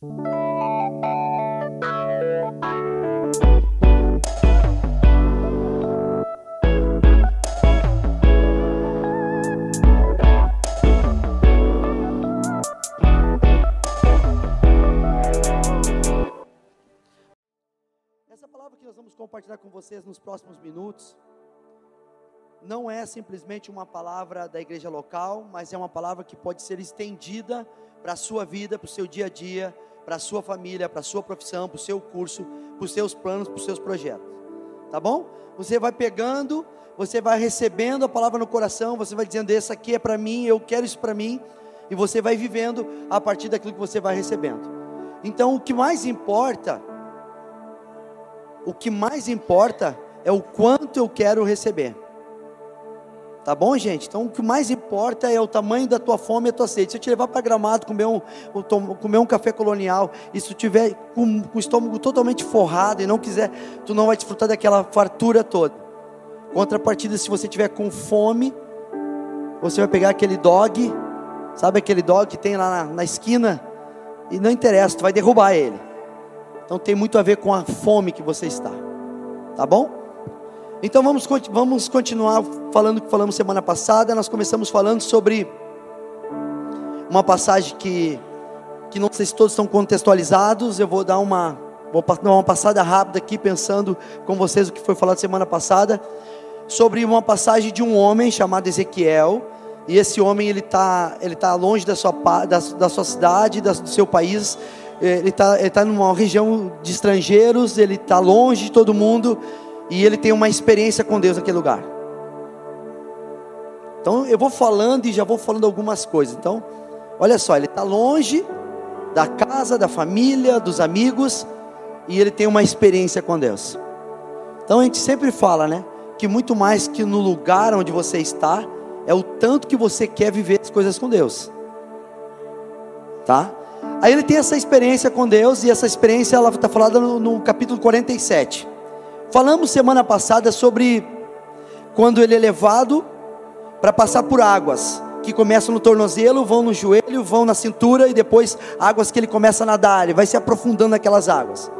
Essa palavra que nós vamos compartilhar com vocês nos próximos minutos não é simplesmente uma palavra da igreja local, mas é uma palavra que pode ser estendida para a sua vida, para o seu dia a dia, para a sua família, para a sua profissão, para o seu curso, para os seus planos, para os seus projetos. Tá bom? Você vai pegando, você vai recebendo a palavra no coração, você vai dizendo: Essa aqui é para mim, eu quero isso para mim, e você vai vivendo a partir daquilo que você vai recebendo. Então, o que mais importa, o que mais importa é o quanto eu quero receber. Tá bom, gente? Então o que mais importa é o tamanho da tua fome e a tua sede. Se eu te levar para gramado comer um, comer um café colonial, e se tu tiver com, com o estômago totalmente forrado e não quiser, tu não vai desfrutar daquela fartura toda. Contrapartida, se você tiver com fome, você vai pegar aquele dog, sabe aquele dog que tem lá na, na esquina, e não interessa, tu vai derrubar ele. Então tem muito a ver com a fome que você está. Tá bom? Então vamos, vamos continuar falando o que falamos semana passada. Nós começamos falando sobre uma passagem que, que não sei se todos estão contextualizados. Eu vou dar uma, vou dar uma passada rápida aqui, pensando com vocês o que foi falado semana passada. Sobre uma passagem de um homem chamado Ezequiel. E esse homem ele está ele tá longe da sua, da, da sua cidade, da, do seu país. Ele está ele tá numa região de estrangeiros, ele está longe de todo mundo e ele tem uma experiência com Deus naquele lugar. Então eu vou falando e já vou falando algumas coisas. Então, olha só, ele está longe da casa, da família, dos amigos, e ele tem uma experiência com Deus. Então a gente sempre fala, né? Que muito mais que no lugar onde você está, é o tanto que você quer viver as coisas com Deus. Tá? Aí ele tem essa experiência com Deus, e essa experiência ela está falada no, no capítulo 47. Falamos semana passada sobre quando ele é levado para passar por águas que começam no tornozelo, vão no joelho, vão na cintura e depois águas que ele começa a nadar, ele vai se aprofundando naquelas águas.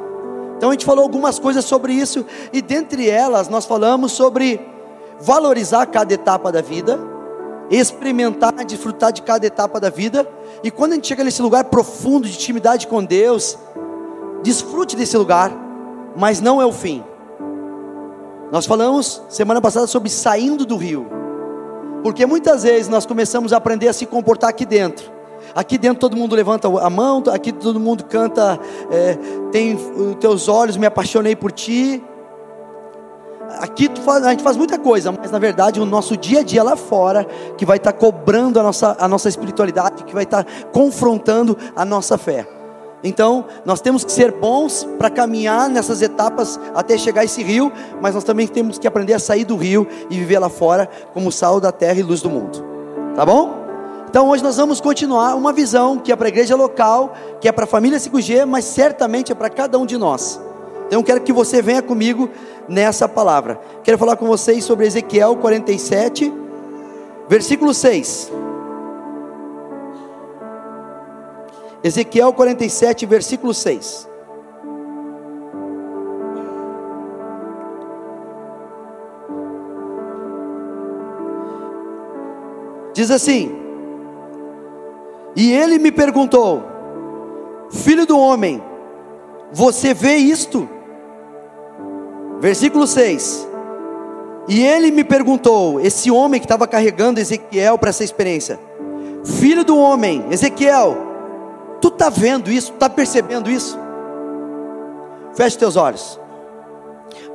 Então a gente falou algumas coisas sobre isso e dentre elas nós falamos sobre valorizar cada etapa da vida, experimentar, desfrutar de cada etapa da vida e quando a gente chega nesse lugar profundo de intimidade com Deus, desfrute desse lugar, mas não é o fim. Nós falamos semana passada sobre saindo do rio, porque muitas vezes nós começamos a aprender a se comportar aqui dentro. Aqui dentro todo mundo levanta a mão, aqui todo mundo canta, é, tem os teus olhos, me apaixonei por ti. Aqui faz, a gente faz muita coisa, mas na verdade o nosso dia a dia lá fora, que vai estar cobrando a nossa, a nossa espiritualidade, que vai estar confrontando a nossa fé. Então, nós temos que ser bons para caminhar nessas etapas até chegar a esse rio, mas nós também temos que aprender a sair do rio e viver lá fora como sal da terra e luz do mundo. Tá bom? Então, hoje nós vamos continuar uma visão que é para a igreja local, que é para a família 5G, mas certamente é para cada um de nós. Então, quero que você venha comigo nessa palavra. Quero falar com vocês sobre Ezequiel 47, versículo 6. Ezequiel 47, versículo 6. Diz assim: E ele me perguntou, filho do homem, você vê isto? Versículo 6. E ele me perguntou, esse homem que estava carregando Ezequiel para essa experiência, filho do homem, Ezequiel, Tu está vendo isso? Está percebendo isso? Feche teus olhos.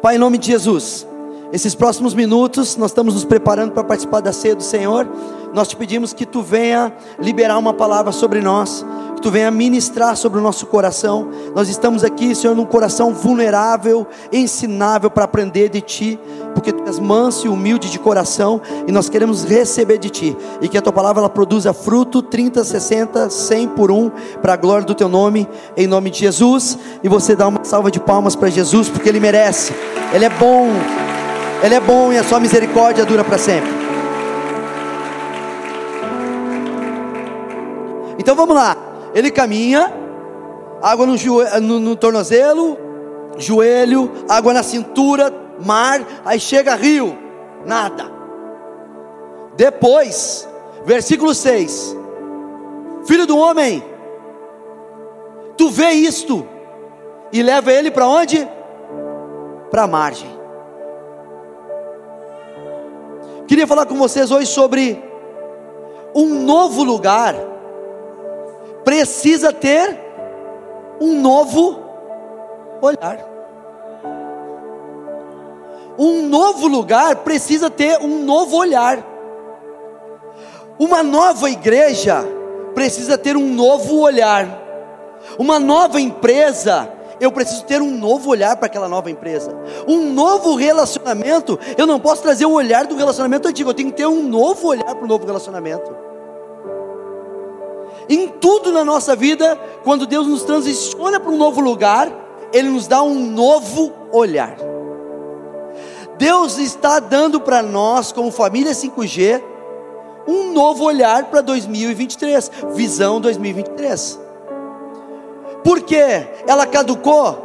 Pai, em nome de Jesus, esses próximos minutos nós estamos nos preparando para participar da ceia do Senhor. Nós te pedimos que tu venha liberar uma palavra sobre nós, que tu venha ministrar sobre o nosso coração. Nós estamos aqui, Senhor, num coração vulnerável, ensinável para aprender de ti, porque és manso e humilde de coração e nós queremos receber de ti. E que a tua palavra ela produza fruto 30, 60, 100 por um para a glória do teu nome, em nome de Jesus. E você dá uma salva de palmas para Jesus, porque ele merece. Ele é bom. Ele é bom e a sua misericórdia dura para sempre. Então vamos lá. Ele caminha água no, joelho, no, no tornozelo, joelho, água na cintura, mar, aí chega rio, nada. Depois, versículo 6: Filho do homem, tu vê isto e leva ele para onde? Para a margem. Queria falar com vocês hoje sobre um novo lugar precisa ter um novo olhar. Um novo lugar precisa ter um novo olhar. Uma nova igreja precisa ter um novo olhar. Uma nova empresa, eu preciso ter um novo olhar para aquela nova empresa. Um novo relacionamento, eu não posso trazer o olhar do relacionamento antigo, eu tenho que ter um novo olhar para o novo relacionamento. Em tudo na nossa vida, quando Deus nos transiciona para um novo lugar, Ele nos dá um novo olhar. Deus está dando para nós, como família 5G, um novo olhar para 2023, visão 2023. Por que ela caducou?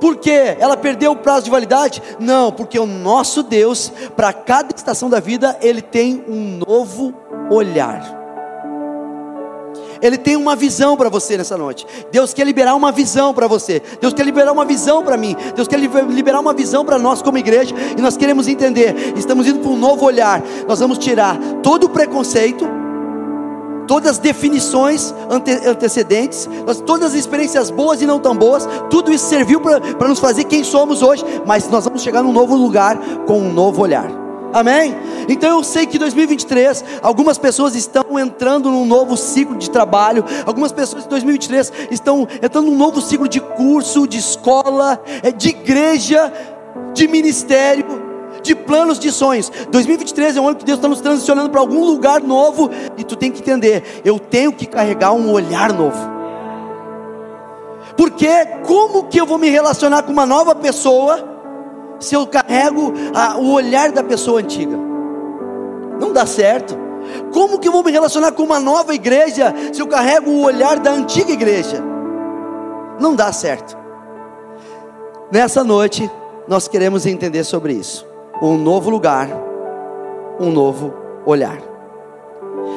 Porque ela perdeu o prazo de validade? Não, porque o nosso Deus, para cada estação da vida, ele tem um novo olhar. Ele tem uma visão para você nessa noite. Deus quer liberar uma visão para você. Deus quer liberar uma visão para mim. Deus quer liberar uma visão para nós como igreja. E nós queremos entender. Estamos indo para um novo olhar. Nós vamos tirar todo o preconceito, todas as definições ante, antecedentes, todas as experiências boas e não tão boas. Tudo isso serviu para nos fazer quem somos hoje. Mas nós vamos chegar num novo lugar com um novo olhar. Amém? Então eu sei que 2023, algumas pessoas estão entrando num novo ciclo de trabalho, algumas pessoas em 2023 estão entrando num novo ciclo de curso, de escola, é, de igreja, de ministério, de planos, de sonhos. 2023 é um ano que Deus está nos transicionando para algum lugar novo e tu tem que entender, eu tenho que carregar um olhar novo. Porque como que eu vou me relacionar com uma nova pessoa? Se eu carrego a, o olhar da pessoa antiga? Não dá certo. Como que eu vou me relacionar com uma nova igreja se eu carrego o olhar da antiga igreja? Não dá certo. Nessa noite, nós queremos entender sobre isso. Um novo lugar, um novo olhar.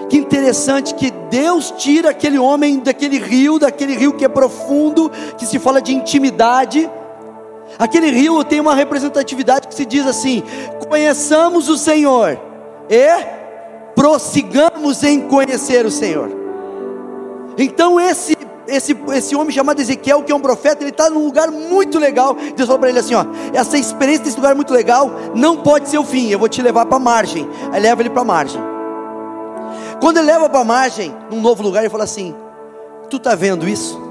Que interessante que Deus tira aquele homem daquele rio, daquele rio que é profundo, que se fala de intimidade, Aquele rio tem uma representatividade que se diz assim: conheçamos o Senhor e prossigamos em conhecer o Senhor. Então esse esse, esse homem chamado Ezequiel, que é um profeta, ele está num lugar muito legal. Deus falou para ele assim: ó, essa experiência desse lugar muito legal não pode ser o fim. Eu vou te levar para a margem. Aí leva ele para a margem. Quando ele leva para a margem, num novo lugar, ele fala assim: Tu está vendo isso?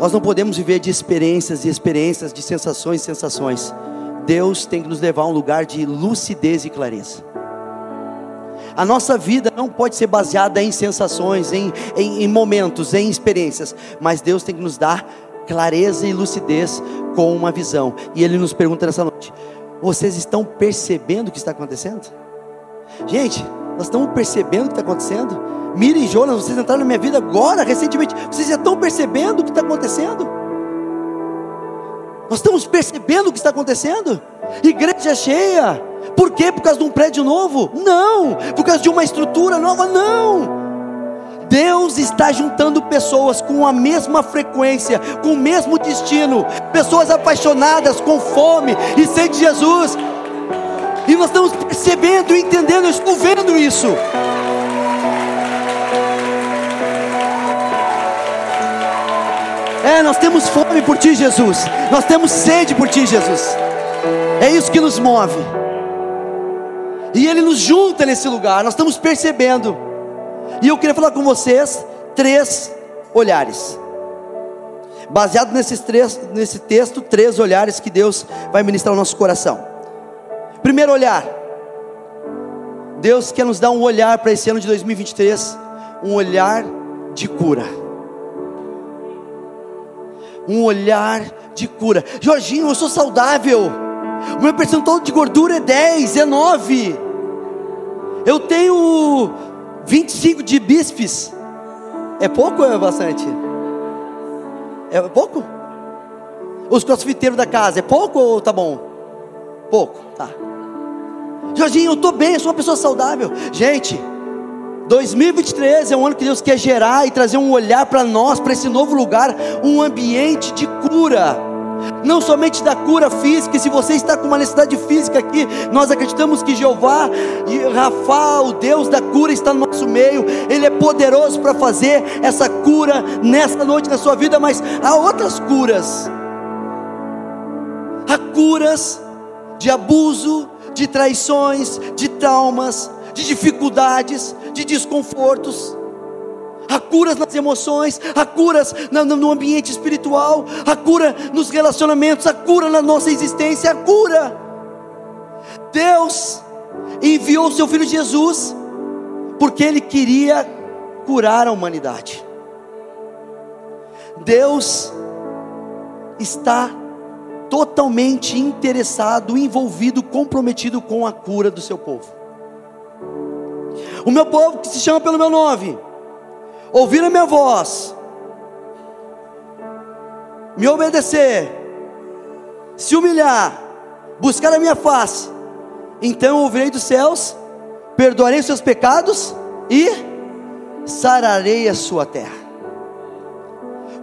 Nós não podemos viver de experiências e experiências, de sensações e sensações. Deus tem que nos levar a um lugar de lucidez e clareza. A nossa vida não pode ser baseada em sensações, em, em, em, momentos, em experiências, mas Deus tem que nos dar clareza e lucidez com uma visão. E Ele nos pergunta nessa noite: vocês estão percebendo o que está acontecendo? Gente, nós estamos percebendo o que está acontecendo? Mira e Jonas, vocês entraram na minha vida agora, recentemente. Vocês já estão percebendo o que está acontecendo? Nós estamos percebendo o que está acontecendo? Igreja cheia. Por quê? Por causa de um prédio novo? Não. Por causa de uma estrutura nova? Não. Deus está juntando pessoas com a mesma frequência, com o mesmo destino, pessoas apaixonadas, com fome e sede de Jesus. E nós estamos percebendo, entendendo, estou vendo isso. É, nós temos fome por Ti, Jesus. Nós temos sede por Ti, Jesus. É isso que nos move. E Ele nos junta nesse lugar. Nós estamos percebendo. E eu queria falar com vocês três olhares. Baseado nesses três, nesse texto, três olhares que Deus vai ministrar ao nosso coração. Primeiro olhar. Deus quer nos dar um olhar para esse ano de 2023, um olhar de cura um olhar de cura. Jorginho, eu sou saudável. O meu percentual de gordura é 10, é 9. Eu tenho 25 de bíceps. É pouco ou é bastante? É pouco? Os crossfiteiros da casa, é pouco ou tá bom? Pouco, tá. Jorginho, eu estou bem, eu sou uma pessoa saudável. Gente, 2023 é um ano que Deus quer gerar e trazer um olhar para nós, para esse novo lugar, um ambiente de cura. Não somente da cura física, se você está com uma necessidade física aqui, nós acreditamos que Jeová e Rafa, o Deus da cura, está no nosso meio, Ele é poderoso para fazer essa cura nessa noite na sua vida, mas há outras curas, há curas de abuso, de traições, de traumas, de dificuldades, de desconfortos. Há curas nas emoções, há curas no ambiente espiritual, há cura nos relacionamentos, há cura na nossa existência, há cura. Deus enviou o seu filho Jesus porque ele queria curar a humanidade. Deus está totalmente interessado, envolvido, comprometido com a cura do seu povo. O meu povo que se chama pelo meu nome, ouvir a minha voz, me obedecer, se humilhar, buscar a minha face, então eu ouvirei dos céus, perdoarei os seus pecados e sararei a sua terra.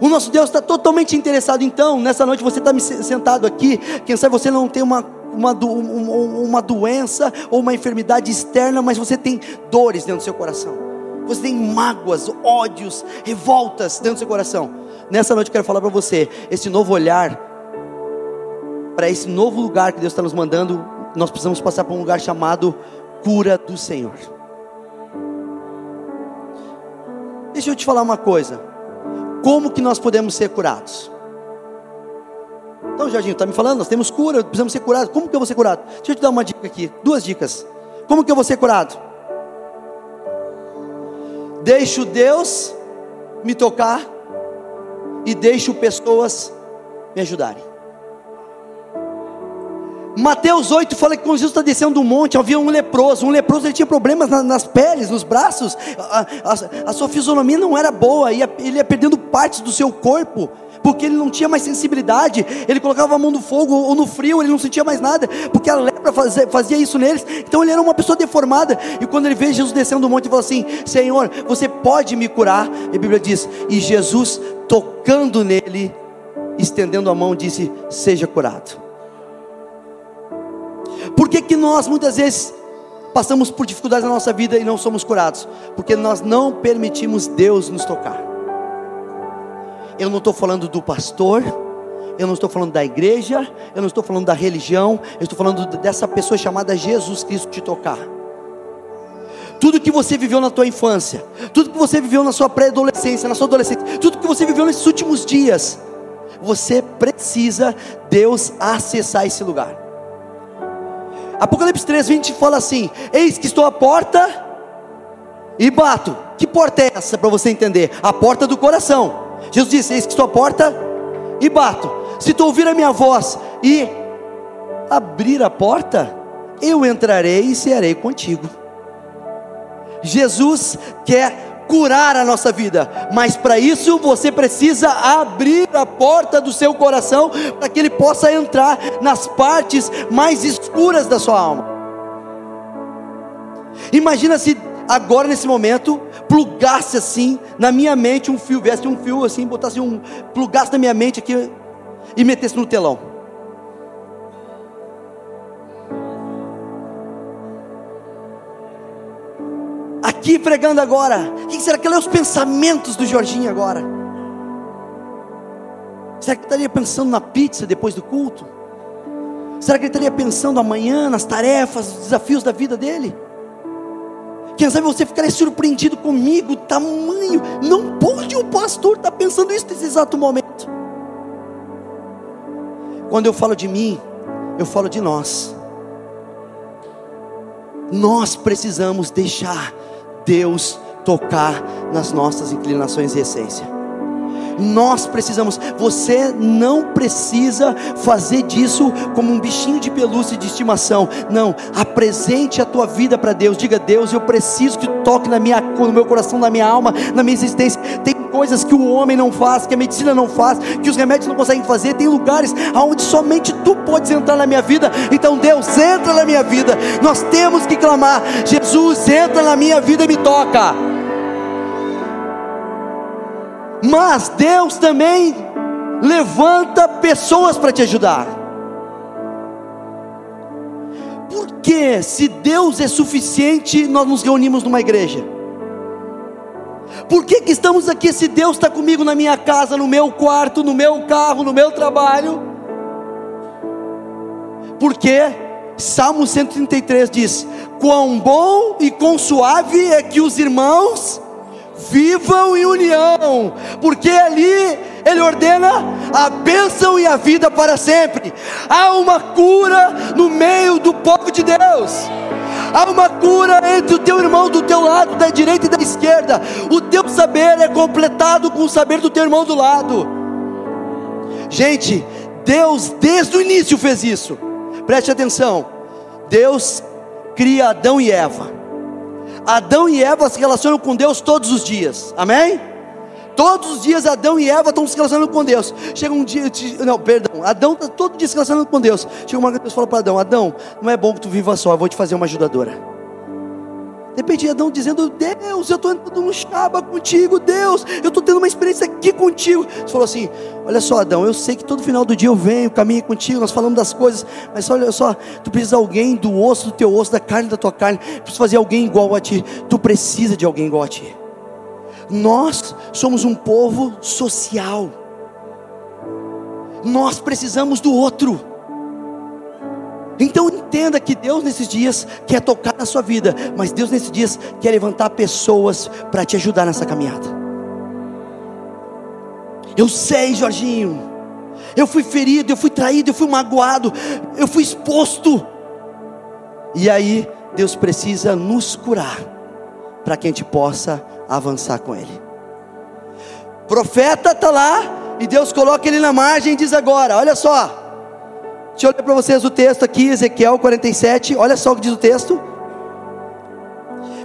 O nosso Deus está totalmente interessado. Então, nessa noite você está sentado aqui. Quem sabe você não tem uma uma, uma doença ou uma enfermidade externa, mas você tem dores dentro do seu coração. Você tem mágoas, ódios, revoltas dentro do seu coração. Nessa noite eu quero falar para você, esse novo olhar, para esse novo lugar que Deus está nos mandando, nós precisamos passar por um lugar chamado cura do Senhor. Deixa eu te falar uma coisa. Como que nós podemos ser curados? Então, Jorginho, está me falando, nós temos cura, precisamos ser curados. Como que eu vou ser curado? Deixa eu te dar uma dica aqui, duas dicas. Como que eu vou ser curado? Deixo Deus me tocar e deixo pessoas me ajudarem. Mateus 8 fala que quando Jesus está descendo do monte, havia um leproso. Um leproso ele tinha problemas na, nas peles, nos braços. A, a, a, sua fisionomia não era boa, ia, ele ia perdendo partes do seu corpo porque ele não tinha mais sensibilidade, ele colocava a mão no fogo ou no frio, ele não sentia mais nada, porque a lepra fazia, fazia isso neles, então ele era uma pessoa deformada, e quando ele vê Jesus descendo do monte, ele falou assim: Senhor, você pode me curar? E a Bíblia diz: E Jesus, tocando nele, estendendo a mão, disse: Seja curado. Por que, que nós muitas vezes passamos por dificuldades na nossa vida e não somos curados? Porque nós não permitimos Deus nos tocar. Eu não estou falando do pastor, eu não estou falando da igreja, eu não estou falando da religião, eu estou falando dessa pessoa chamada Jesus Cristo te tocar. Tudo que você viveu na tua infância, tudo que você viveu na sua pré-adolescência, na sua adolescência, tudo que você viveu nesses últimos dias, você precisa Deus acessar esse lugar. Apocalipse 3, 20 fala assim: Eis que estou à porta e bato. Que porta é essa para você entender? A porta do coração. Jesus disse: Eis que estou à porta e bato. Se tu ouvir a minha voz e abrir a porta, eu entrarei e cearei contigo. Jesus quer curar a nossa vida, mas para isso você precisa abrir a porta do seu coração para que ele possa entrar nas partes mais escuras da sua alma. Imagina se agora nesse momento, plugasse assim na minha mente um fio, viesse um fio assim, botasse um, plugasse na minha mente aqui e metesse no telão. Aqui pregando agora, o que será que é os pensamentos do Jorginho agora? Será que ele estaria pensando na pizza depois do culto? Será que ele estaria pensando amanhã nas tarefas, nos desafios da vida dele? Quem sabe você ficaria surpreendido comigo, tamanho. Não pode o pastor estar tá pensando isso nesse exato momento. Quando eu falo de mim, eu falo de nós. Nós precisamos deixar Deus tocar nas nossas inclinações e essência. Nós precisamos, você não precisa fazer disso como um bichinho de pelúcia de estimação. Não, apresente a tua vida para Deus. Diga, Deus, eu preciso que toque na minha, no meu coração, na minha alma, na minha existência. Tem coisas que o homem não faz, que a medicina não faz, que os remédios não conseguem fazer. Tem lugares onde somente tu podes entrar na minha vida. Então, Deus, entra na minha vida. Nós temos que clamar: Jesus, entra na minha vida e me toca. Mas Deus também levanta pessoas para te ajudar. Porque se Deus é suficiente, nós nos reunimos numa igreja. Por que, que estamos aqui se Deus está comigo na minha casa, no meu quarto, no meu carro, no meu trabalho? Porque Salmo 133 diz: Quão bom e quão suave é que os irmãos vivam em união, porque ali ele ordena a bênção e a vida para sempre. Há uma cura no meio do povo de Deus. Há uma cura entre o teu irmão do teu lado, da direita e da esquerda. O teu saber é completado com o saber do teu irmão do lado. Gente, Deus desde o início fez isso. Preste atenção. Deus cria Adão e Eva. Adão e Eva se relacionam com Deus todos os dias. Amém? Todos os dias Adão e Eva estão se relacionando com Deus. Chega um dia, não, perdão, Adão está todo dia se relacionando com Deus. Chega uma Deus fala para Adão: Adão, não é bom que tu viva só, eu vou te fazer uma ajudadora. De repente Adão dizendo: Deus, eu estou entrando no chaba contigo, Deus, eu estou tendo uma experiência aqui contigo. Você falou assim: Olha só, Adão, eu sei que todo final do dia eu venho, caminho contigo, nós falamos das coisas, mas olha só, tu precisa de alguém do osso do teu osso, da carne da tua carne, precisa fazer alguém igual a ti. Tu precisa de alguém igual a ti. Nós somos um povo social. Nós precisamos do outro. Então entenda que Deus nesses dias quer tocar na sua vida, mas Deus nesses dias quer levantar pessoas para te ajudar nessa caminhada. Eu sei, Jorginho, eu fui ferido, eu fui traído, eu fui magoado, eu fui exposto. E aí Deus precisa nos curar para que a gente possa avançar com ele. Profeta está lá e Deus coloca ele na margem e diz agora: olha só, deixa eu ler para vocês o texto aqui, Ezequiel 47, olha só o que diz o texto: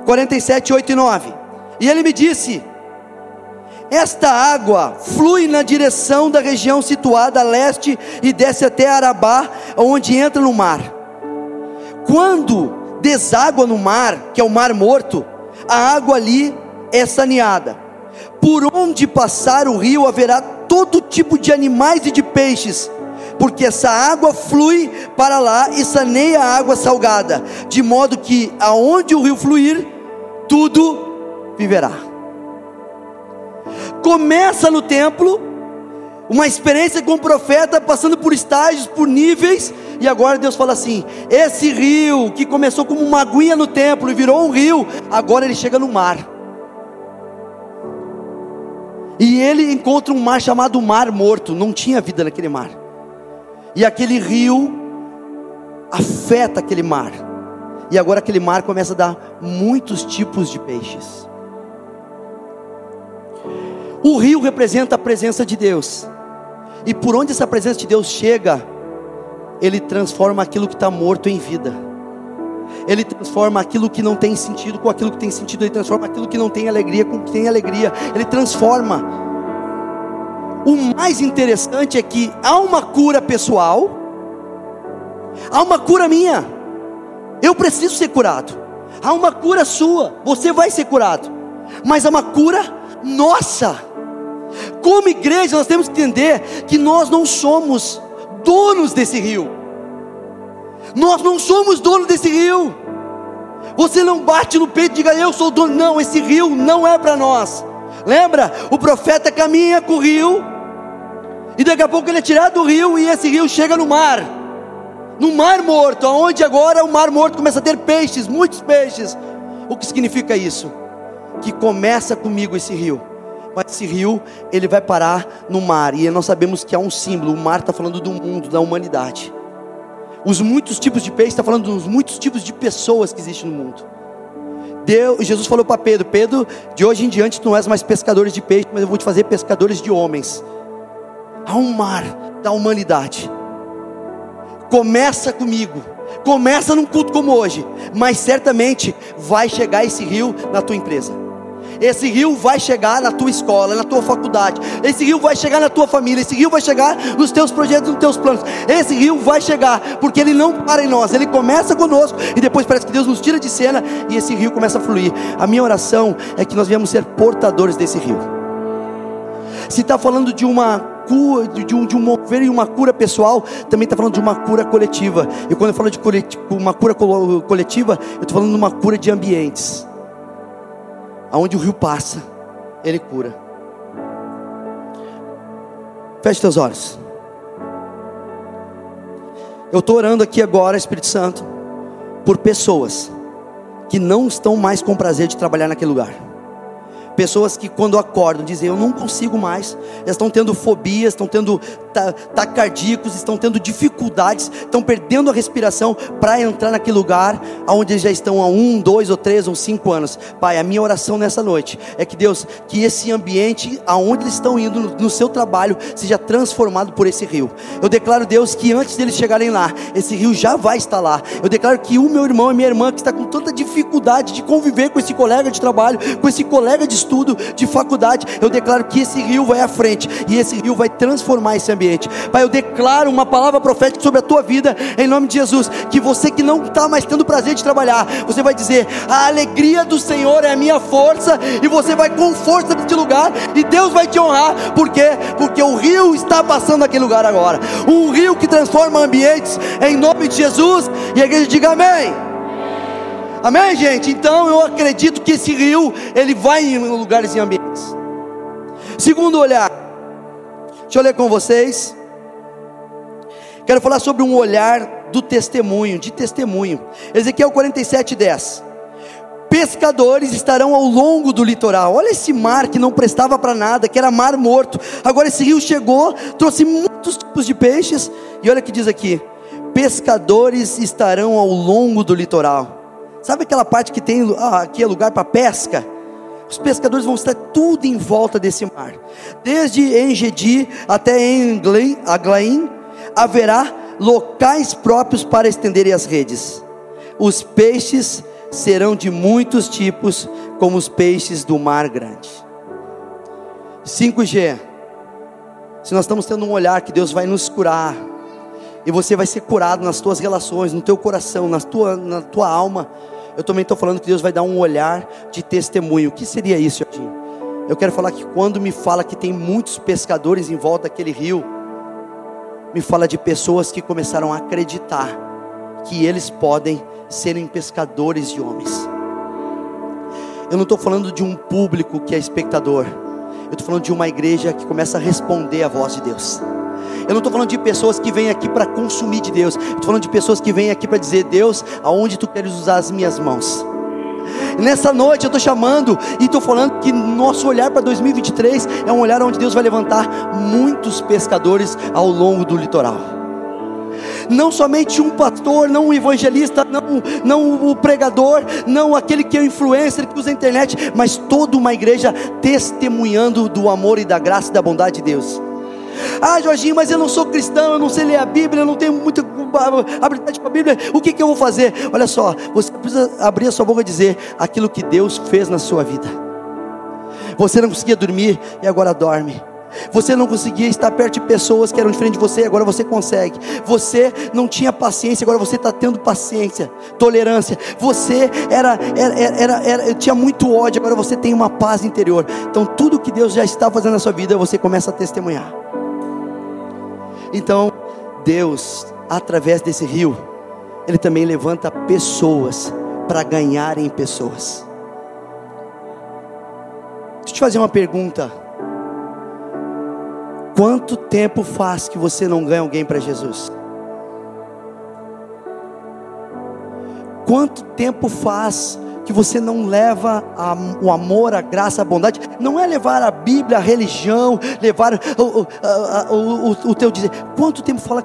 47, 8 e 9. E ele me disse: Esta água flui na direção da região situada a leste e desce até Arabá, onde entra no mar. Quando deságua no mar, que é o mar morto, a água ali é saneada. Por onde passar o rio haverá todo tipo de animais e de peixes, porque essa água flui para lá e saneia a água salgada, de modo que aonde o rio fluir, tudo viverá. Começa no templo, uma experiência com o profeta, passando por estágios, por níveis, e agora Deus fala assim: esse rio que começou como uma aguinha no templo e virou um rio, agora ele chega no mar. E ele encontra um mar chamado Mar Morto, não tinha vida naquele mar. E aquele rio afeta aquele mar. E agora aquele mar começa a dar muitos tipos de peixes. O rio representa a presença de Deus. E por onde essa presença de Deus chega, ele transforma aquilo que está morto em vida. Ele transforma aquilo que não tem sentido com aquilo que tem sentido. Ele transforma aquilo que não tem alegria com o que tem alegria. Ele transforma. O mais interessante é que há uma cura pessoal, há uma cura minha. Eu preciso ser curado. Há uma cura sua, você vai ser curado. Mas há uma cura nossa. Como igreja, nós temos que entender que nós não somos donos desse rio. Nós não somos dono desse rio. Você não bate no peito e diga eu sou dono. Não, esse rio não é para nós. Lembra? O profeta caminha com o rio. E daqui a pouco ele é tirado do rio e esse rio chega no mar. No mar morto, aonde agora o mar morto começa a ter peixes, muitos peixes. O que significa isso? Que começa comigo esse rio. Mas esse rio, ele vai parar no mar. E nós sabemos que há um símbolo. O mar está falando do mundo, da humanidade. Os muitos tipos de peixe está falando dos muitos tipos de pessoas que existem no mundo. Deus, Jesus falou para Pedro: Pedro, de hoje em diante tu não és mais pescadores de peixe, mas eu vou te fazer pescadores de homens. Há um mar da humanidade. Começa comigo. Começa num culto como hoje, mas certamente vai chegar esse rio na tua empresa. Esse rio vai chegar na tua escola, na tua faculdade. Esse rio vai chegar na tua família. Esse rio vai chegar nos teus projetos, nos teus planos. Esse rio vai chegar, porque ele não para em nós. Ele começa conosco e depois parece que Deus nos tira de cena e esse rio começa a fluir. A minha oração é que nós viemos ser portadores desse rio. Se está falando de uma cura, de um, de um mover e uma cura pessoal, também está falando de uma cura coletiva. E quando eu falo de uma cura coletiva, eu estou falando de uma cura de ambientes aonde o rio passa, ele cura. Feche teus olhos. Eu estou orando aqui agora, Espírito Santo, por pessoas que não estão mais com prazer de trabalhar naquele lugar. Pessoas que quando acordam dizem eu não consigo mais, estão tendo fobias, estão tendo taquicardíacos, estão tendo dificuldades, estão perdendo a respiração para entrar naquele lugar onde eles já estão há um, dois ou três ou cinco anos. Pai, a minha oração nessa noite é que Deus, que esse ambiente aonde eles estão indo no, no seu trabalho seja transformado por esse rio. Eu declaro Deus que antes deles chegarem lá, esse rio já vai estar lá. Eu declaro que o meu irmão e minha irmã que está com tanta dificuldade de conviver com esse colega de trabalho, com esse colega de estudo, de faculdade, eu declaro que esse rio vai à frente e esse rio vai transformar esse ambiente. Pai, eu declaro uma palavra profética sobre a tua vida, em nome de Jesus. Que você que não está mais tendo prazer de trabalhar, você vai dizer: A alegria do Senhor é a minha força, e você vai com força deste lugar, e Deus vai te honrar, por quê? Porque o rio está passando naquele lugar agora um rio que transforma ambientes, em nome de Jesus. E a igreja diga amém. Amém, gente? Então eu acredito que esse rio, ele vai em lugares e ambientes. Segundo olhar, deixa eu ler com vocês. Quero falar sobre um olhar do testemunho, de testemunho. Ezequiel 47, 10. Pescadores estarão ao longo do litoral. Olha esse mar que não prestava para nada, que era mar morto. Agora esse rio chegou, trouxe muitos tipos de peixes. E olha o que diz aqui: pescadores estarão ao longo do litoral. Sabe aquela parte que tem ah, aqui é lugar para pesca? Os pescadores vão estar tudo em volta desse mar. Desde Engedi até Aglaim, haverá locais próprios para estenderem as redes. Os peixes serão de muitos tipos, como os peixes do mar grande. 5G. Se nós estamos tendo um olhar que Deus vai nos curar, e você vai ser curado nas tuas relações, no teu coração, na tua, na tua alma eu também estou falando que Deus vai dar um olhar de testemunho. O que seria isso, Jardim? Eu quero falar que quando me fala que tem muitos pescadores em volta daquele rio, me fala de pessoas que começaram a acreditar que eles podem serem pescadores de homens. Eu não estou falando de um público que é espectador, eu estou falando de uma igreja que começa a responder à voz de Deus. Eu não estou falando de pessoas que vêm aqui para consumir de Deus. Estou falando de pessoas que vêm aqui para dizer: Deus, aonde tu queres usar as minhas mãos? Nessa noite eu estou chamando e estou falando que nosso olhar para 2023 é um olhar onde Deus vai levantar muitos pescadores ao longo do litoral. Não somente um pastor, não um evangelista, não, não o pregador, não aquele que é influencer que usa a internet, mas toda uma igreja testemunhando do amor e da graça e da bondade de Deus. Ah, Jorginho, mas eu não sou cristão, eu não sei ler a Bíblia, eu não tenho muita habilidade com a Bíblia. O que, que eu vou fazer? Olha só, você precisa abrir a sua boca e dizer aquilo que Deus fez na sua vida. Você não conseguia dormir e agora dorme. Você não conseguia estar perto de pessoas que eram diferentes de você, agora você consegue. Você não tinha paciência, agora você está tendo paciência, tolerância. Você era, era, era, era, tinha muito ódio, agora você tem uma paz interior. Então, tudo que Deus já está fazendo na sua vida, você começa a testemunhar. Então, Deus, através desse rio, Ele também levanta pessoas para ganharem pessoas. Deixa eu te fazer uma pergunta. Quanto tempo faz que você não ganha alguém para Jesus? Quanto tempo faz que você não leva a, o amor, a graça, a bondade, não é levar a Bíblia, a religião, levar o, o, o, o teu dizer. Quanto tempo, fala,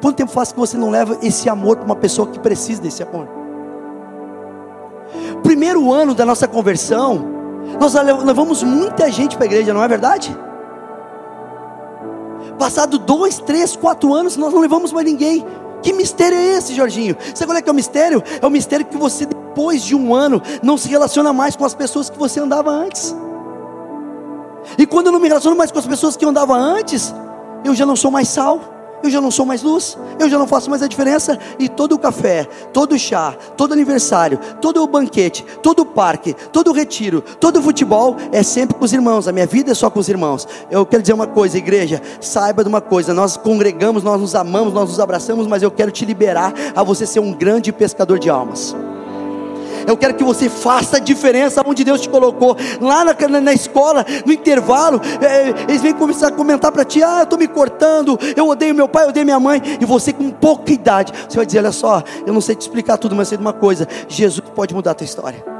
quanto tempo faz que você não leva esse amor para uma pessoa que precisa desse amor? Primeiro ano da nossa conversão, nós levamos muita gente para a igreja, não é verdade? Passado dois, três, quatro anos, nós não levamos mais ninguém. Que mistério é esse, Jorginho? Sabe qual é que é o mistério? É o mistério que você, depois de um ano, não se relaciona mais com as pessoas que você andava antes. E quando eu não me relaciono mais com as pessoas que eu andava antes, eu já não sou mais sal eu já não sou mais luz, eu já não faço mais a diferença. E todo café, todo chá, todo aniversário, todo banquete, todo parque, todo retiro, todo futebol é sempre com os irmãos. A minha vida é só com os irmãos. Eu quero dizer uma coisa, igreja, saiba de uma coisa: nós congregamos, nós nos amamos, nós nos abraçamos, mas eu quero te liberar a você ser um grande pescador de almas. Eu quero que você faça a diferença onde Deus te colocou. Lá na, na escola, no intervalo, é, eles vêm começar a comentar para ti: Ah, eu estou me cortando, eu odeio meu pai, eu odeio minha mãe. E você, com pouca idade, você vai dizer: Olha só, eu não sei te explicar tudo, mas sei de uma coisa: Jesus pode mudar a tua história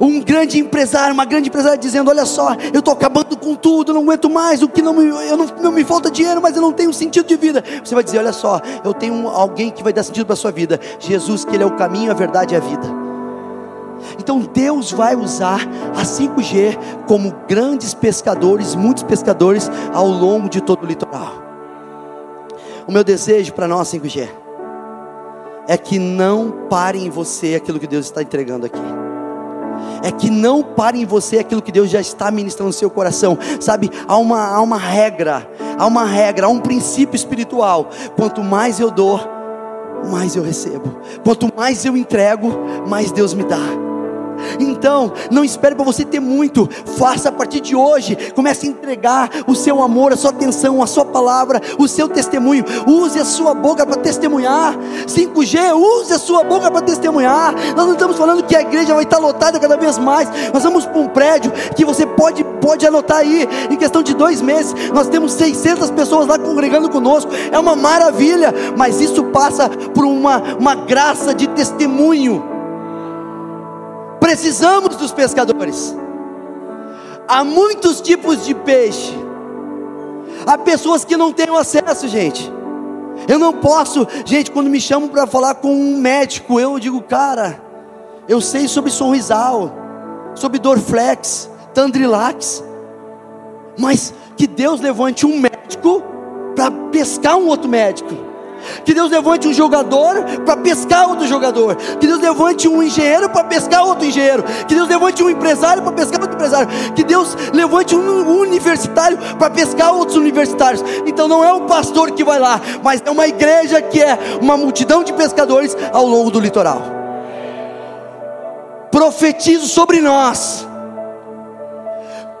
um grande empresário, uma grande empresária dizendo: Olha só, eu estou acabando com tudo, não aguento mais, o que não me, eu não, não me falta dinheiro, mas eu não tenho sentido de vida. Você vai dizer: Olha só, eu tenho alguém que vai dar sentido para a sua vida, Jesus, que Ele é o caminho, a verdade e a vida. Então Deus vai usar a 5G como grandes pescadores, muitos pescadores ao longo de todo o litoral. O meu desejo para nós 5G é que não pare em você aquilo que Deus está entregando aqui é que não pare em você aquilo que Deus já está ministrando no seu coração. Sabe, há uma, há uma regra, há uma regra, há um princípio espiritual. Quanto mais eu dou, mais eu recebo. Quanto mais eu entrego, mais Deus me dá. Então, não espere para você ter muito, faça a partir de hoje, comece a entregar o seu amor, a sua atenção, a sua palavra, o seu testemunho. Use a sua boca para testemunhar. 5G, use a sua boca para testemunhar. Nós não estamos falando que a igreja vai estar lotada cada vez mais. Nós vamos para um prédio que você pode, pode anotar aí, em questão de dois meses, nós temos 600 pessoas lá congregando conosco. É uma maravilha, mas isso passa por uma, uma graça de testemunho Precisamos dos pescadores. Há muitos tipos de peixe. Há pessoas que não têm acesso, gente. Eu não posso, gente, quando me chamam para falar com um médico, eu digo, cara, eu sei sobre sorrisal, sobre Dorflex, Tandrilax, mas que Deus levante um médico para pescar um outro médico. Que Deus levante um jogador para pescar outro jogador. Que Deus levante um engenheiro para pescar outro engenheiro. Que Deus levante um empresário para pescar outro empresário. Que Deus levante um universitário para pescar outros universitários. Então não é um pastor que vai lá, mas é uma igreja que é uma multidão de pescadores ao longo do litoral. Profetizo sobre nós.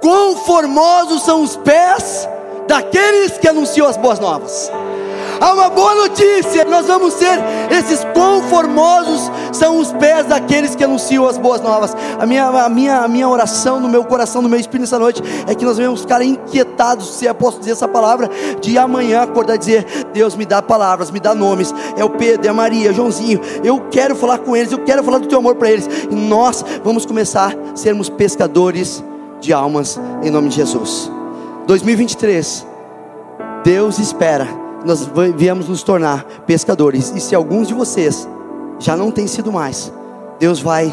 Quão formosos são os pés daqueles que anunciam as boas novas. Há uma boa notícia: nós vamos ser esses conformosos são os pés daqueles que anunciam as boas novas. A minha, a minha, a minha oração no meu coração, no meu espírito nessa noite, é que nós venhamos ficar inquietados, se eu posso dizer essa palavra, de amanhã acordar e dizer: Deus me dá palavras, me dá nomes. É o Pedro, é a Maria, Joãozinho. Eu quero falar com eles, eu quero falar do teu amor para eles. E nós vamos começar a sermos pescadores de almas em nome de Jesus. 2023, Deus espera nós viemos nos tornar pescadores. E se alguns de vocês já não têm sido mais, Deus vai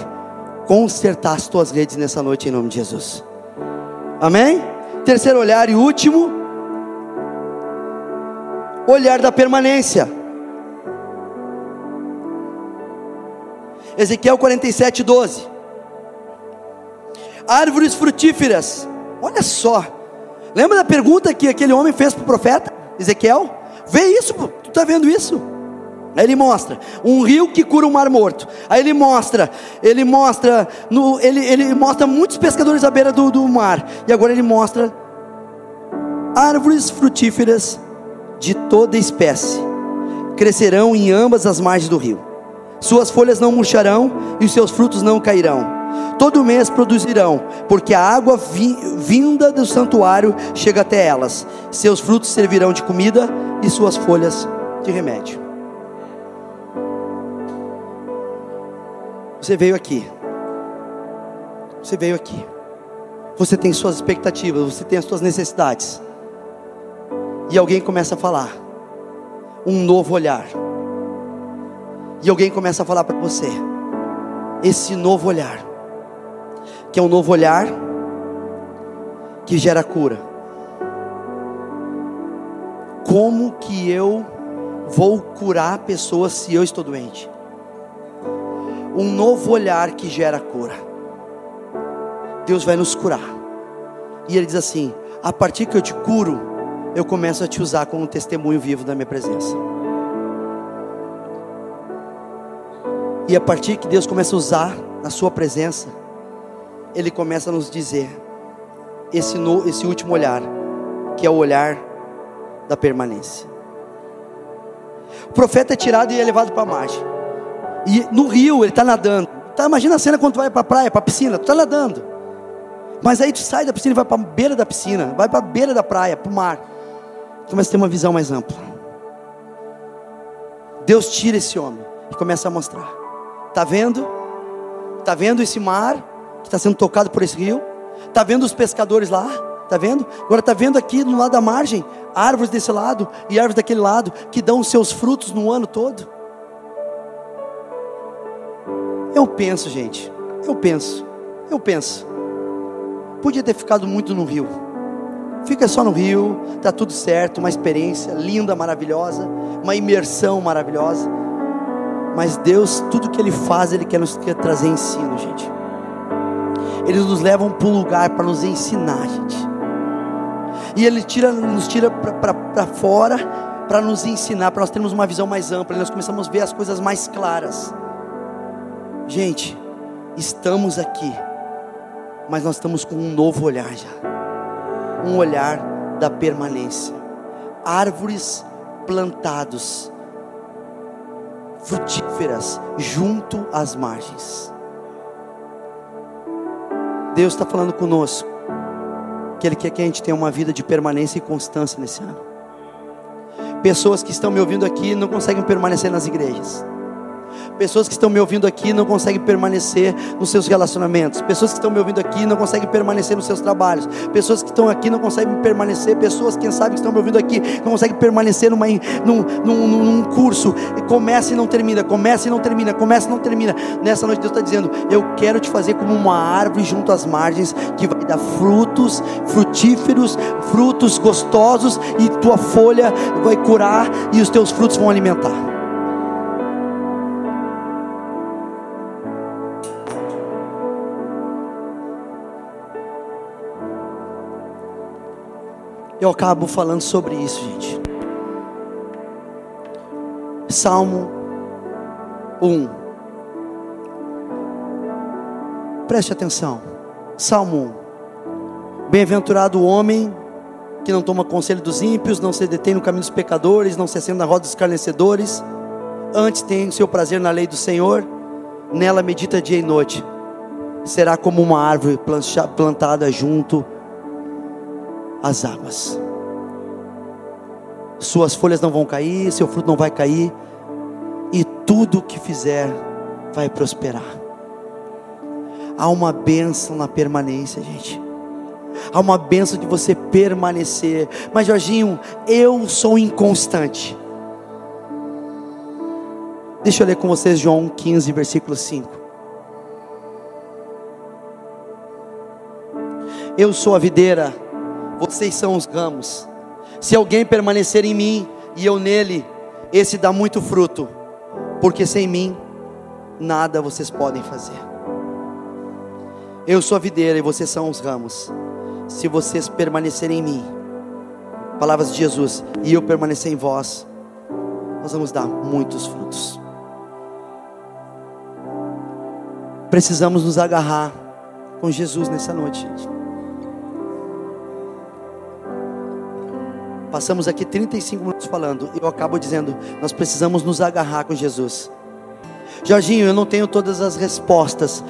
consertar as tuas redes nessa noite em nome de Jesus. Amém? Terceiro olhar e último, olhar da permanência. Ezequiel 47, 12. Árvores frutíferas. Olha só. Lembra da pergunta que aquele homem fez para o profeta Ezequiel? Vê isso, tu está vendo isso? Aí ele mostra um rio que cura um mar morto. Aí ele mostra, ele mostra, no, ele, ele mostra muitos pescadores à beira do, do mar. E agora ele mostra árvores frutíferas de toda espécie crescerão em ambas as margens do rio. Suas folhas não murcharão e os seus frutos não cairão todo mês produzirão, porque a água vi, vinda do santuário chega até elas. Seus frutos servirão de comida e suas folhas de remédio. Você veio aqui. Você veio aqui. Você tem suas expectativas, você tem as suas necessidades. E alguém começa a falar um novo olhar. E alguém começa a falar para você esse novo olhar, que é um novo olhar que gera cura. Como que eu vou curar pessoas se eu estou doente? Um novo olhar que gera cura. Deus vai nos curar. E Ele diz assim: a partir que eu te curo, eu começo a te usar como testemunho vivo da minha presença. E a partir que Deus começa a usar a sua presença, Ele começa a nos dizer esse, no, esse último olhar, que é o olhar da permanência. O profeta é tirado e é levado para a margem. E no rio ele está nadando. Tá, imagina a cena quando tu vai para a praia, para a piscina, tu está nadando. Mas aí tu sai da piscina e vai para a beira da piscina, vai para a beira da praia, para o mar. Começa a ter uma visão mais ampla. Deus tira esse homem e começa a mostrar. Está vendo? Está vendo esse mar que está sendo tocado por esse rio? Está vendo os pescadores lá? Está vendo? Agora está vendo aqui no lado da margem, árvores desse lado e árvores daquele lado, que dão seus frutos no ano todo. Eu penso, gente, eu penso, eu penso. Podia ter ficado muito no rio. Fica só no rio, está tudo certo, uma experiência linda, maravilhosa, uma imersão maravilhosa. Mas Deus, tudo que Ele faz, Ele quer nos trazer ensino, gente. Eles nos levam para um lugar para nos ensinar, gente. E Ele tira, nos tira para fora para nos ensinar, para nós termos uma visão mais ampla. Nós começamos a ver as coisas mais claras. Gente, estamos aqui, mas nós estamos com um novo olhar já um olhar da permanência. Árvores plantados, frutíferas, junto às margens. Deus está falando conosco que Ele quer que a gente tenha uma vida de permanência e constância nesse ano. Pessoas que estão me ouvindo aqui não conseguem permanecer nas igrejas. Pessoas que estão me ouvindo aqui não conseguem permanecer nos seus relacionamentos. Pessoas que estão me ouvindo aqui não conseguem permanecer nos seus trabalhos. Pessoas que estão aqui não conseguem permanecer. Pessoas, quem sabe, que estão me ouvindo aqui não conseguem permanecer numa, num, num, num curso. Começa e não termina, começa e não termina, começa e não termina. Nessa noite Deus está dizendo: Eu quero te fazer como uma árvore junto às margens que vai dar frutos frutíferos, frutos gostosos e tua folha vai curar e os teus frutos vão alimentar. Eu acabo falando sobre isso, gente. Salmo 1. Preste atenção. Salmo 1. Bem-aventurado o homem que não toma conselho dos ímpios, não se detém no caminho dos pecadores, não se assenta na roda dos escarnecedores, antes tem seu prazer na lei do Senhor, nela medita dia e noite. Será como uma árvore plantada junto as águas. Suas folhas não vão cair, seu fruto não vai cair, e tudo que fizer vai prosperar. Há uma bênção na permanência, gente. Há uma bênção de você permanecer. Mas, Jorginho, eu sou inconstante. Deixa eu ler com vocês João 15, versículo 5. Eu sou a videira vocês são os ramos. Se alguém permanecer em mim e eu nele, esse dá muito fruto, porque sem mim nada vocês podem fazer. Eu sou a videira e vocês são os ramos. Se vocês permanecerem em mim, palavras de Jesus, e eu permanecer em vós, nós vamos dar muitos frutos. Precisamos nos agarrar com Jesus nessa noite, gente. Passamos aqui 35 minutos falando, e eu acabo dizendo: nós precisamos nos agarrar com Jesus. Jorginho, eu não tenho todas as respostas.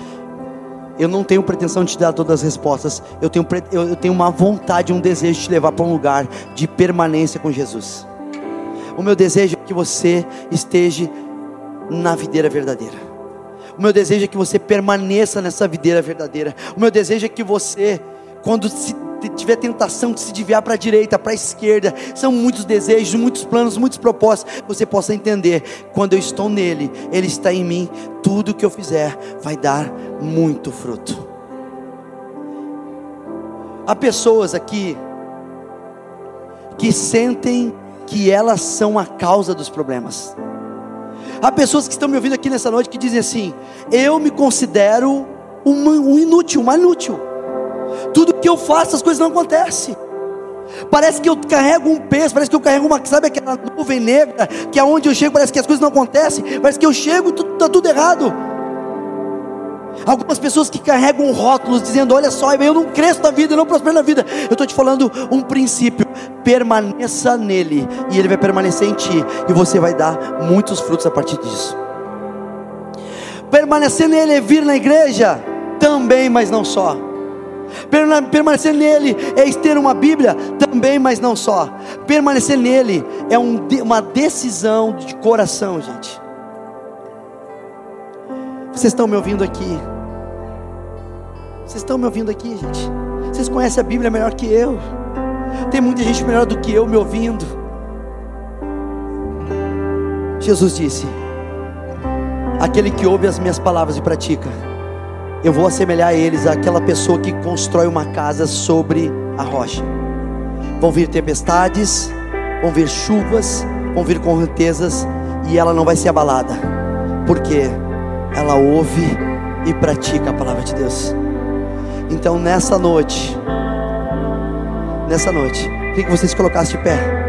Eu não tenho pretensão de te dar todas as respostas. Eu tenho, eu tenho uma vontade, um desejo de te levar para um lugar de permanência com Jesus. O meu desejo é que você esteja na videira verdadeira. O meu desejo é que você permaneça nessa videira verdadeira. O meu desejo é que você, quando se tiver tentação de se desviar para a direita, para a esquerda, são muitos desejos, muitos planos, muitos propósitos, você possa entender, quando eu estou nele, ele está em mim, tudo que eu fizer vai dar muito fruto. Há pessoas aqui que sentem que elas são a causa dos problemas. Há pessoas que estão me ouvindo aqui nessa noite que dizem assim: eu me considero um inútil, uma inútil. Tudo que eu faço, as coisas não acontecem. Parece que eu carrego um peso, parece que eu carrego uma, sabe aquela nuvem negra, que aonde eu chego parece que as coisas não acontecem, parece que eu chego e está tudo errado. Algumas pessoas que carregam rótulos dizendo: Olha só, eu não cresço na vida, eu não prospero na vida. Eu estou te falando um princípio: permaneça nele, e ele vai permanecer em ti, e você vai dar muitos frutos a partir disso. Permanecer nele é vir na igreja? Também, mas não só. Permanecer nele é ter uma Bíblia? Também, mas não só. Permanecer nele é um, uma decisão de coração, gente. Vocês estão me ouvindo aqui? Vocês estão me ouvindo aqui, gente? Vocês conhecem a Bíblia melhor que eu? Tem muita gente melhor do que eu me ouvindo. Jesus disse: Aquele que ouve as minhas palavras e pratica, eu vou assemelhar eles àquela pessoa que constrói uma casa sobre a rocha. Vão vir tempestades, vão vir chuvas, vão vir correntezas, e ela não vai ser abalada, porque ela ouve e pratica a palavra de Deus. Então nessa noite, nessa noite, queria que vocês colocassem de pé.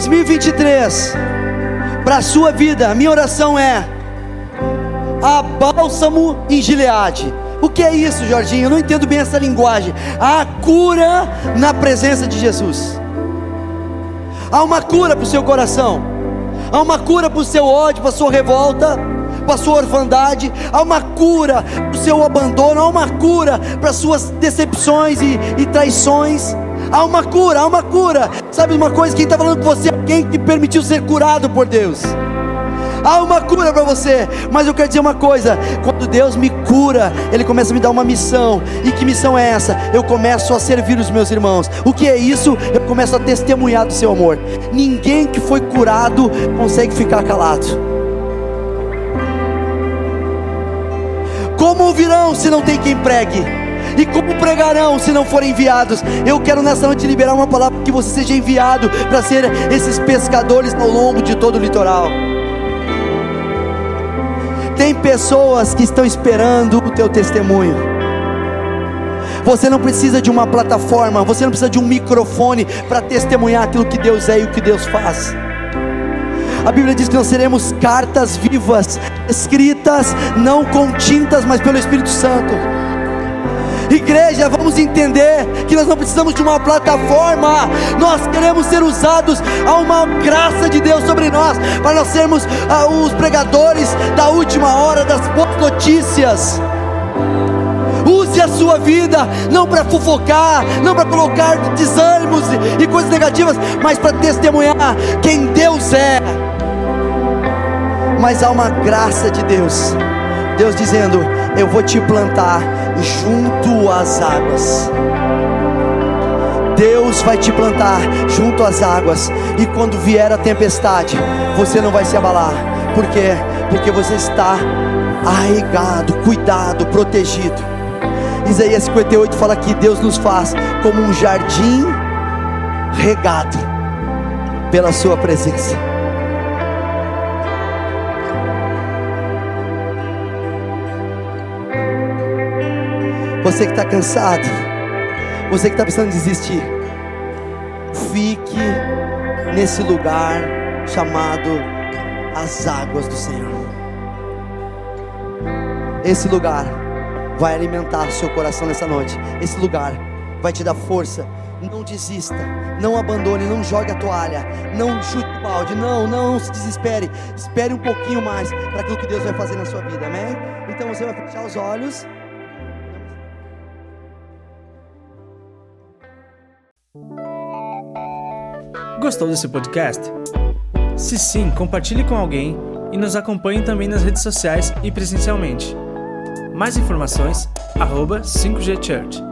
2023 para a sua vida, a minha oração é a bálsamo em Gileade. O que é isso, Jorginho? Eu não entendo bem essa linguagem. A cura na presença de Jesus. Há uma cura para o seu coração. Há uma cura para o seu ódio, para a sua revolta, para a sua orfandade. Há uma cura para o seu abandono. Há uma cura para as suas decepções e, e traições. Há uma cura, há uma cura. Sabe uma coisa? Quem está falando com você é alguém que permitiu ser curado por Deus. Há uma cura para você, mas eu quero dizer uma coisa: quando Deus me cura, Ele começa a me dar uma missão. E que missão é essa? Eu começo a servir os meus irmãos. O que é isso? Eu começo a testemunhar do seu amor. Ninguém que foi curado consegue ficar calado. Como ouvirão se não tem quem pregue? E como pregarão se não forem enviados? Eu quero nessa noite liberar uma palavra que você seja enviado para ser esses pescadores ao longo de todo o litoral. Tem pessoas que estão esperando o teu testemunho. Você não precisa de uma plataforma, você não precisa de um microfone para testemunhar aquilo que Deus é e o que Deus faz. A Bíblia diz que nós seremos cartas vivas, escritas não com tintas, mas pelo Espírito Santo. Igreja, vamos entender que nós não precisamos de uma plataforma, nós queremos ser usados a uma graça de Deus sobre nós, para nós sermos ah, os pregadores da última hora, das boas notícias. Use a sua vida não para fofocar, não para colocar desânimos e coisas negativas, mas para testemunhar quem Deus é. Mas há uma graça de Deus, Deus dizendo: Eu vou te plantar junto às águas. Deus vai te plantar junto às águas, e quando vier a tempestade, você não vai se abalar, por quê? Porque você está arraigado, cuidado, protegido. Isaías 58 fala que Deus nos faz como um jardim regado pela Sua presença. Você que está cansado, você que está precisando desistir, fique nesse lugar chamado as águas do Senhor. Esse lugar vai alimentar seu coração nessa noite. Esse lugar vai te dar força. Não desista, não abandone, não jogue a toalha, não chute o balde, não, não se desespere. Espere um pouquinho mais para aquilo que Deus vai fazer na sua vida, amém? Então você vai fechar os olhos. Gostou desse podcast? Se sim, compartilhe com alguém e nos acompanhe também nas redes sociais e presencialmente. Mais informações, arroba 5G Church.